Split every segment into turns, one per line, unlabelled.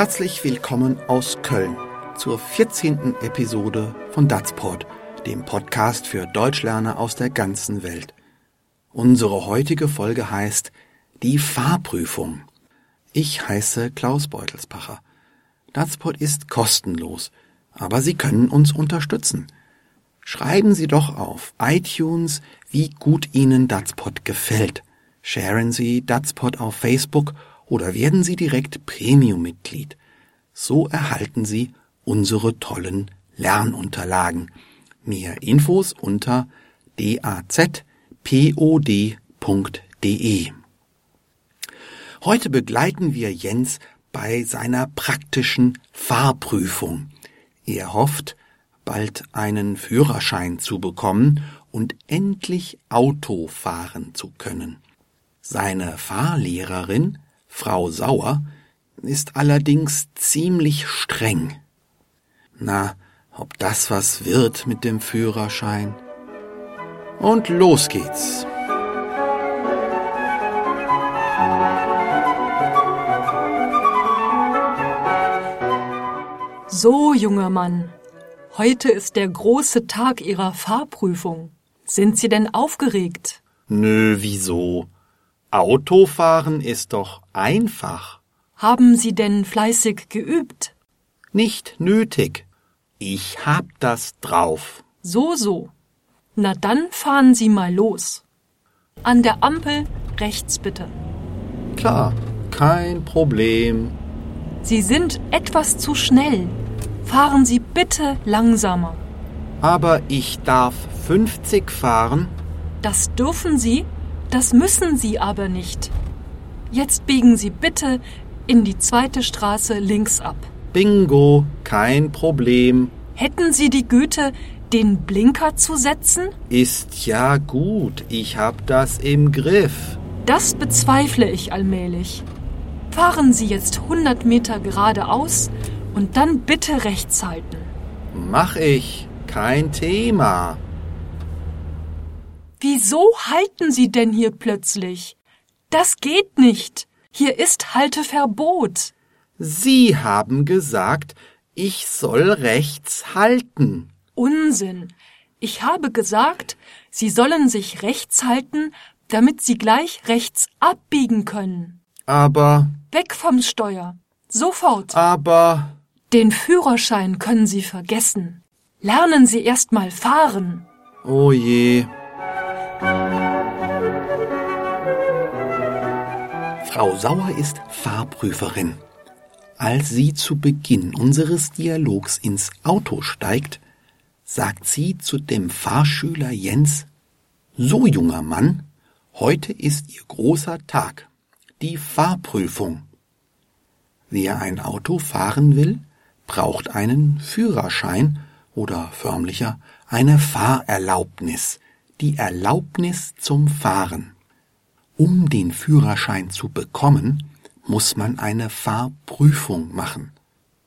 Herzlich willkommen aus Köln zur 14. Episode von Datsport, dem Podcast für Deutschlerner aus der ganzen Welt. Unsere heutige Folge heißt Die Fahrprüfung. Ich heiße Klaus Beutelspacher. Datsport ist kostenlos, aber Sie können uns unterstützen. Schreiben Sie doch auf iTunes, wie gut Ihnen Datspot gefällt. Sharen Sie Datspot auf Facebook oder werden Sie direkt Premium-Mitglied. So erhalten Sie unsere tollen Lernunterlagen. Mehr Infos unter dazpod.de. Heute begleiten wir Jens bei seiner praktischen Fahrprüfung. Er hofft, bald einen Führerschein zu bekommen und endlich Auto fahren zu können. Seine Fahrlehrerin, Frau Sauer, ist allerdings ziemlich streng. Na, ob das was wird mit dem Führerschein? Und los geht's.
So, junger Mann, heute ist der große Tag Ihrer Fahrprüfung. Sind Sie denn aufgeregt?
Nö, wieso? Autofahren ist doch einfach.
Haben Sie denn fleißig geübt?
Nicht nötig. Ich hab das drauf.
So, so. Na dann fahren Sie mal los. An der Ampel rechts bitte.
Klar, kein Problem.
Sie sind etwas zu schnell. Fahren Sie bitte langsamer.
Aber ich darf 50 fahren?
Das dürfen Sie, das müssen Sie aber nicht. Jetzt biegen Sie bitte in die zweite Straße links ab.
Bingo, kein Problem.
Hätten Sie die Güte, den Blinker zu setzen?
Ist ja gut, ich hab das im Griff.
Das bezweifle ich allmählich. Fahren Sie jetzt 100 Meter geradeaus und dann bitte rechts halten.
Mach ich, kein Thema.
Wieso halten Sie denn hier plötzlich? Das geht nicht. Hier ist Halteverbot.
Sie haben gesagt, ich soll rechts halten.
Unsinn. Ich habe gesagt, Sie sollen sich rechts halten, damit Sie gleich rechts abbiegen können.
Aber,
Weg vom Steuer. Sofort.
aber,
Den Führerschein können Sie vergessen. Lernen Sie erst mal fahren.
oh je. Frau Sauer ist Fahrprüferin. Als sie zu Beginn unseres Dialogs ins Auto steigt, sagt sie zu dem Fahrschüler Jens, So junger Mann, heute ist Ihr großer Tag, die Fahrprüfung. Wer ein Auto fahren will, braucht einen Führerschein oder förmlicher eine Fahrerlaubnis, die Erlaubnis zum Fahren. Um den Führerschein zu bekommen, muss man eine Fahrprüfung machen.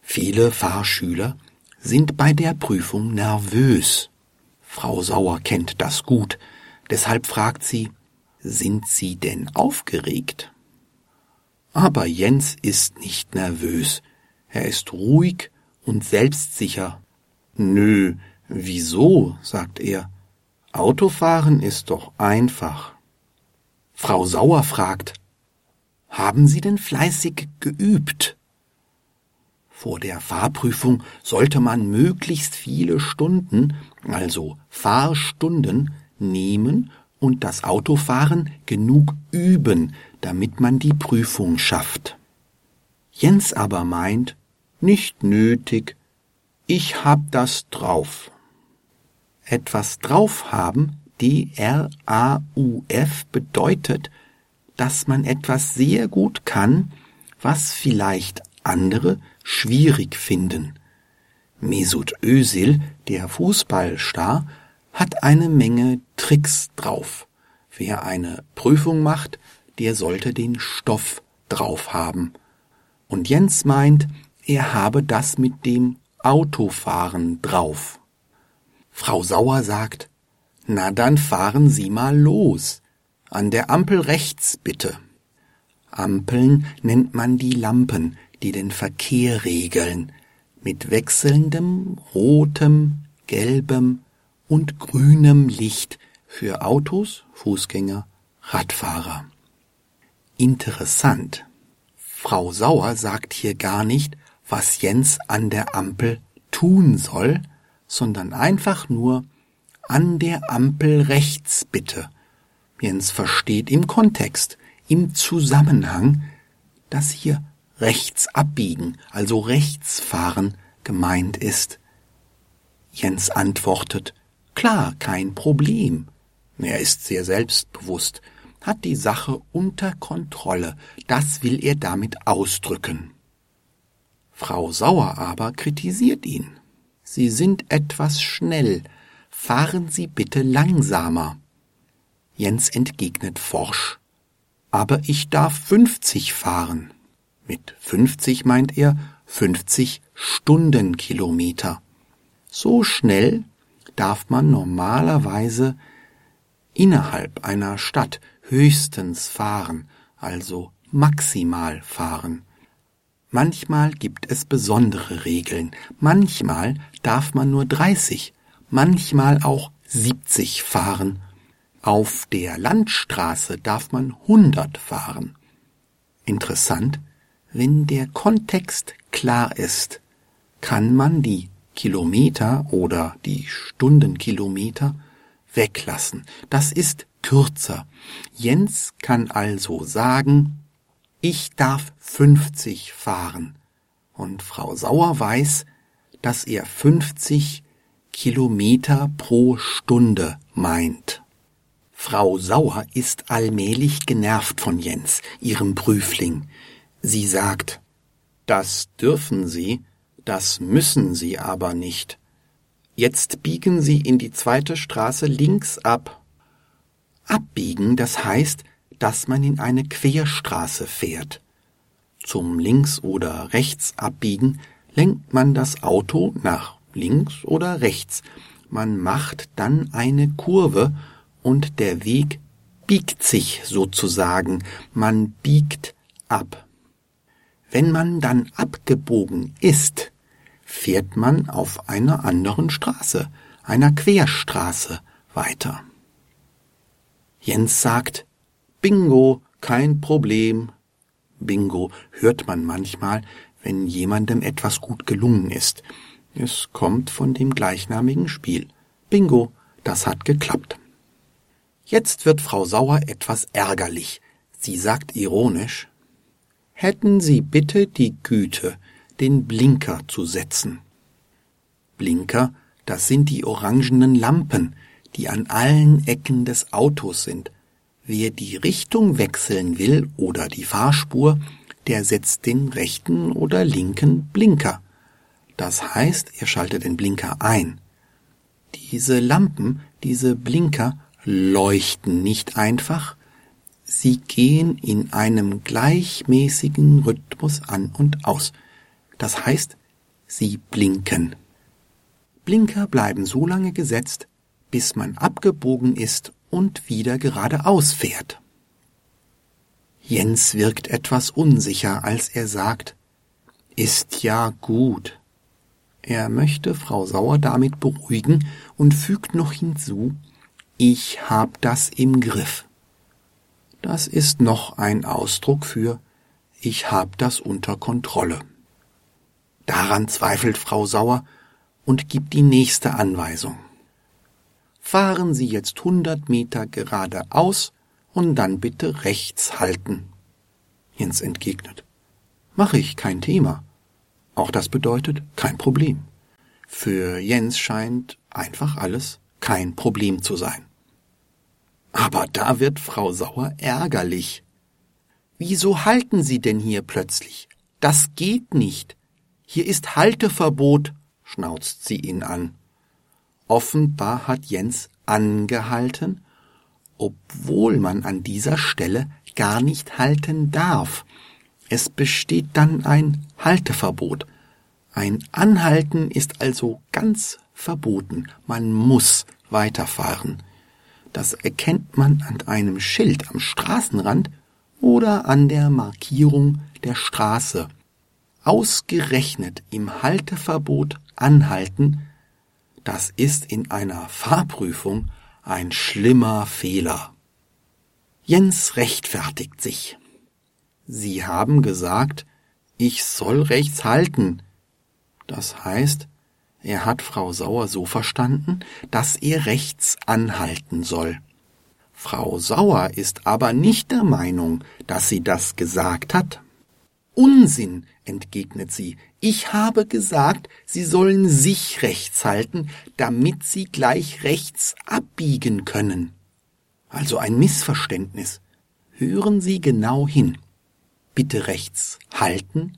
Viele Fahrschüler sind bei der Prüfung nervös. Frau Sauer kennt das gut, deshalb fragt sie, sind Sie denn aufgeregt? Aber Jens ist nicht nervös, er ist ruhig und selbstsicher. Nö, wieso? sagt er. Autofahren ist doch einfach. Frau Sauer fragt, haben Sie denn fleißig geübt? Vor der Fahrprüfung sollte man möglichst viele Stunden, also Fahrstunden, nehmen und das Autofahren genug üben, damit man die Prüfung schafft. Jens aber meint, nicht nötig, ich hab das drauf. Etwas drauf haben, D-R-A-U-F, bedeutet, dass man etwas sehr gut kann, was vielleicht andere schwierig finden. Mesut Özil, der Fußballstar, hat eine Menge Tricks drauf. Wer eine Prüfung macht, der sollte den Stoff drauf haben. Und Jens meint, er habe das mit dem Autofahren drauf. Frau Sauer sagt, na dann fahren Sie mal los. An der Ampel rechts bitte. Ampeln nennt man die Lampen, die den Verkehr regeln, mit wechselndem rotem, gelbem und grünem Licht für Autos, Fußgänger, Radfahrer. Interessant. Frau Sauer sagt hier gar nicht, was Jens an der Ampel tun soll, sondern einfach nur an der Ampel rechts bitte. Jens versteht im Kontext, im Zusammenhang, dass hier rechts abbiegen, also rechts fahren gemeint ist. Jens antwortet, klar, kein Problem. Er ist sehr selbstbewusst, hat die Sache unter Kontrolle, das will er damit ausdrücken. Frau Sauer aber kritisiert ihn. Sie sind etwas schnell, fahren Sie bitte langsamer. Jens entgegnet forsch. Aber ich darf fünfzig fahren. Mit fünfzig meint er fünfzig Stundenkilometer. So schnell darf man normalerweise innerhalb einer Stadt höchstens fahren, also maximal fahren. Manchmal gibt es besondere Regeln, manchmal darf man nur 30, manchmal auch 70 fahren. Auf der Landstraße darf man 100 fahren. Interessant, wenn der Kontext klar ist, kann man die Kilometer oder die Stundenkilometer weglassen. Das ist kürzer. Jens kann also sagen, ich darf 50 fahren. Und Frau Sauer weiß, dass er 50 Kilometer pro Stunde meint. Frau Sauer ist allmählich genervt von Jens, ihrem Prüfling. Sie sagt, das dürfen Sie, das müssen Sie aber nicht. Jetzt biegen Sie in die zweite Straße links ab. Abbiegen, das heißt, dass man in eine Querstraße fährt. Zum links oder rechts abbiegen lenkt man das Auto nach links oder rechts. Man macht dann eine Kurve und der Weg biegt sich sozusagen. Man biegt ab. Wenn man dann abgebogen ist, fährt man auf einer anderen Straße, einer Querstraße weiter. Jens sagt, Bingo, kein Problem. Bingo hört man manchmal, wenn jemandem etwas gut gelungen ist. Es kommt von dem gleichnamigen Spiel. Bingo, das hat geklappt. Jetzt wird Frau Sauer etwas ärgerlich. Sie sagt ironisch, Hätten Sie bitte die Güte, den Blinker zu setzen. Blinker, das sind die orangenen Lampen, die an allen Ecken des Autos sind, Wer die Richtung wechseln will oder die Fahrspur, der setzt den rechten oder linken Blinker. Das heißt, er schaltet den Blinker ein. Diese Lampen, diese Blinker leuchten nicht einfach, sie gehen in einem gleichmäßigen Rhythmus an und aus. Das heißt, sie blinken. Blinker bleiben so lange gesetzt, bis man abgebogen ist und wieder geradeaus fährt. Jens wirkt etwas unsicher, als er sagt, ist ja gut. Er möchte Frau Sauer damit beruhigen und fügt noch hinzu, ich hab das im Griff. Das ist noch ein Ausdruck für ich hab das unter Kontrolle. Daran zweifelt Frau Sauer und gibt die nächste Anweisung fahren Sie jetzt hundert Meter geradeaus und dann bitte rechts halten. Jens entgegnet. Mache ich, kein Thema. Auch das bedeutet kein Problem. Für Jens scheint einfach alles kein Problem zu sein. Aber da wird Frau Sauer ärgerlich. Wieso halten Sie denn hier plötzlich? Das geht nicht. Hier ist Halteverbot, schnauzt sie ihn an. Offenbar hat Jens angehalten, obwohl man an dieser Stelle gar nicht halten darf. Es besteht dann ein Halteverbot. Ein Anhalten ist also ganz verboten. Man muss weiterfahren. Das erkennt man an einem Schild am Straßenrand oder an der Markierung der Straße. ausgerechnet im Halteverbot anhalten, das ist in einer Fahrprüfung ein schlimmer Fehler. Jens rechtfertigt sich. Sie haben gesagt, ich soll rechts halten. Das heißt, er hat Frau Sauer so verstanden, dass er rechts anhalten soll. Frau Sauer ist aber nicht der Meinung, dass sie das gesagt hat. Unsinn, entgegnet sie. Ich habe gesagt, Sie sollen sich rechts halten, damit Sie gleich rechts abbiegen können. Also ein Missverständnis. Hören Sie genau hin. Bitte rechts halten,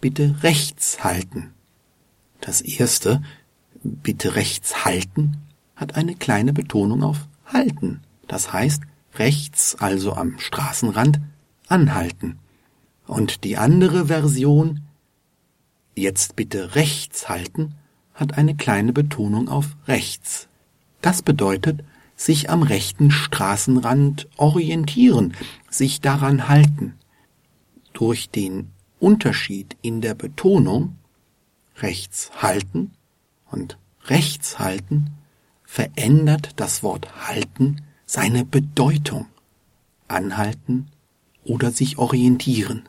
bitte rechts halten. Das erste, bitte rechts halten, hat eine kleine Betonung auf halten. Das heißt, rechts, also am Straßenrand, anhalten. Und die andere Version, jetzt bitte rechts halten, hat eine kleine Betonung auf rechts. Das bedeutet, sich am rechten Straßenrand orientieren, sich daran halten. Durch den Unterschied in der Betonung rechts halten und rechts halten verändert das Wort halten seine Bedeutung. Anhalten oder sich orientieren.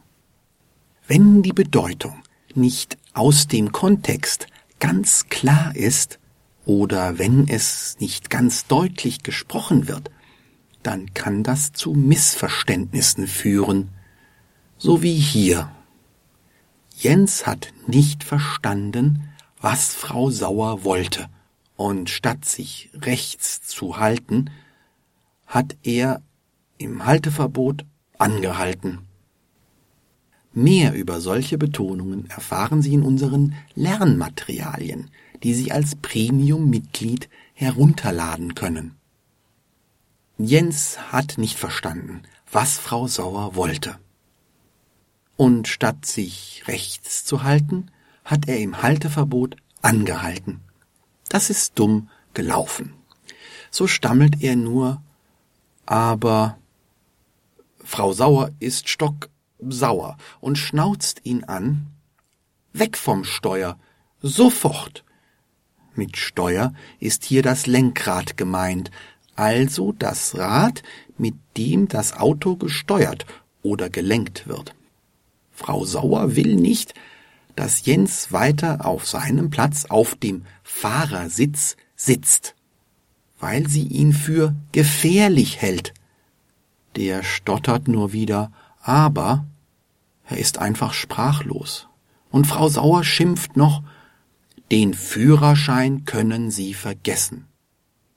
Wenn die Bedeutung nicht aus dem Kontext ganz klar ist oder wenn es nicht ganz deutlich gesprochen wird, dann kann das zu Missverständnissen führen, so wie hier. Jens hat nicht verstanden, was Frau Sauer wollte, und statt sich rechts zu halten, hat er im Halteverbot angehalten. Mehr über solche Betonungen erfahren Sie in unseren Lernmaterialien, die Sie als Premium-Mitglied herunterladen können. Jens hat nicht verstanden, was Frau Sauer wollte. Und statt sich rechts zu halten, hat er im Halteverbot angehalten. Das ist dumm gelaufen. So stammelt er nur, aber Frau Sauer ist stocksauer und schnauzt ihn an. Weg vom Steuer, sofort. Mit Steuer ist hier das Lenkrad gemeint, also das Rad, mit dem das Auto gesteuert oder gelenkt wird. Frau Sauer will nicht, dass Jens weiter auf seinem Platz auf dem Fahrersitz sitzt, weil sie ihn für gefährlich hält. Der stottert nur wieder, aber er ist einfach sprachlos. Und Frau Sauer schimpft noch, den Führerschein können Sie vergessen.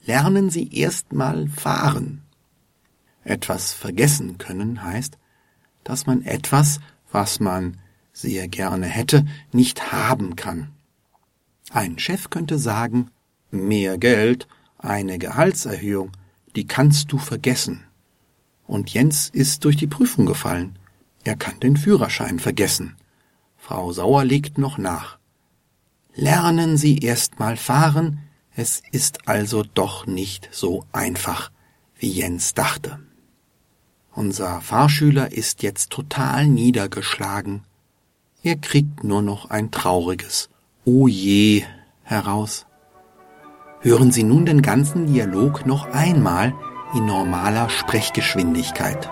Lernen Sie erst mal fahren. Etwas vergessen können heißt, dass man etwas, was man sehr gerne hätte, nicht haben kann. Ein Chef könnte sagen, mehr Geld, eine Gehaltserhöhung, die kannst du vergessen. Und Jens ist durch die Prüfung gefallen. Er kann den Führerschein vergessen. Frau Sauer legt noch nach. Lernen Sie erst mal fahren, es ist also doch nicht so einfach, wie Jens dachte. Unser Fahrschüler ist jetzt total niedergeschlagen. Er kriegt nur noch ein trauriges Oh je heraus. Hören Sie nun den ganzen Dialog noch einmal in normaler Sprechgeschwindigkeit.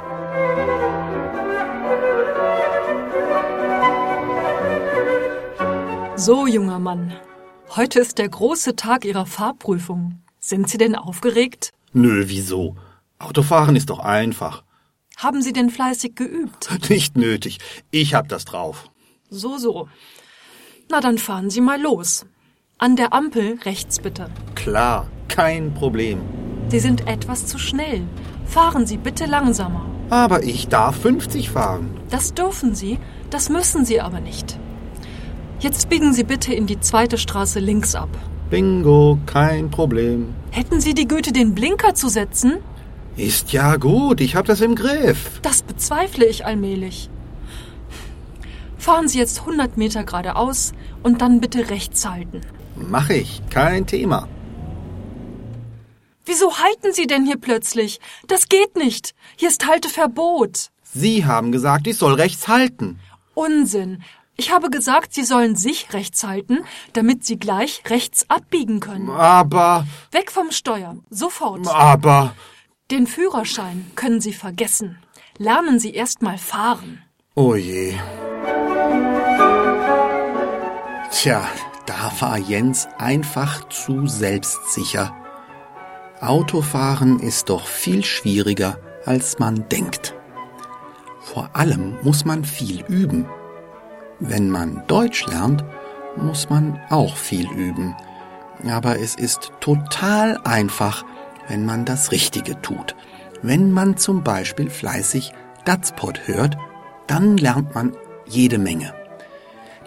So, junger Mann, heute ist der große Tag Ihrer Fahrprüfung. Sind Sie denn aufgeregt?
Nö, wieso? Autofahren ist doch einfach.
Haben Sie denn fleißig geübt?
Nicht nötig. Ich hab das drauf.
So, so. Na, dann fahren Sie mal los. An der Ampel rechts bitte.
Klar, kein Problem.
Sie sind etwas zu schnell. Fahren Sie bitte langsamer.
Aber ich darf 50 fahren.
Das dürfen Sie, das müssen Sie aber nicht. Jetzt biegen Sie bitte in die zweite Straße links ab.
Bingo, kein Problem.
Hätten Sie die Güte, den Blinker zu setzen?
Ist ja gut, ich hab das im Griff.
Das bezweifle ich allmählich. Fahren Sie jetzt 100 Meter geradeaus und dann bitte rechts halten.
Mach ich, kein Thema.
Wieso halten Sie denn hier plötzlich? Das geht nicht. Hier ist Halteverbot.
Sie haben gesagt, ich soll rechts halten.
Unsinn. Ich habe gesagt, Sie sollen sich rechts halten, damit Sie gleich rechts abbiegen können.
Aber,
Weg vom Steuer, sofort.
aber.
Den Führerschein können Sie vergessen. Lernen Sie erst mal fahren.
Oh je. Tja, da war Jens einfach zu selbstsicher. Autofahren ist doch viel schwieriger, als man denkt. Vor allem muss man viel üben. Wenn man Deutsch lernt, muss man auch viel üben. Aber es ist total einfach, wenn man das Richtige tut. Wenn man zum Beispiel fleißig Datspot hört, dann lernt man jede Menge.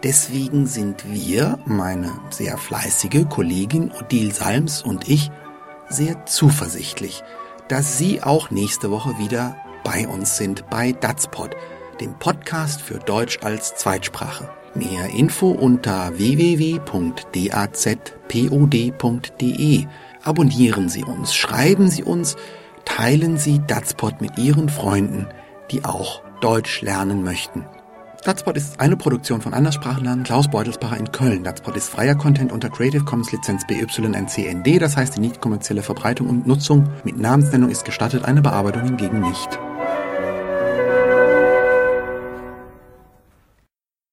Deswegen sind wir, meine sehr fleißige Kollegin Odile Salms und ich, sehr zuversichtlich, dass Sie auch nächste Woche wieder bei uns sind bei Datspot, dem Podcast für Deutsch als Zweitsprache. Mehr Info unter www.dazpod.de. Abonnieren Sie uns, schreiben Sie uns, teilen Sie Datspot mit Ihren Freunden, die auch Deutsch lernen möchten. Datspot ist eine Produktion von Anderssprachenlernen Klaus Beutelsbacher in Köln. Datspot ist freier Content unter Creative Commons Lizenz BYNCND, das heißt die nicht kommerzielle Verbreitung und Nutzung mit Namensnennung ist gestattet, eine Bearbeitung hingegen nicht.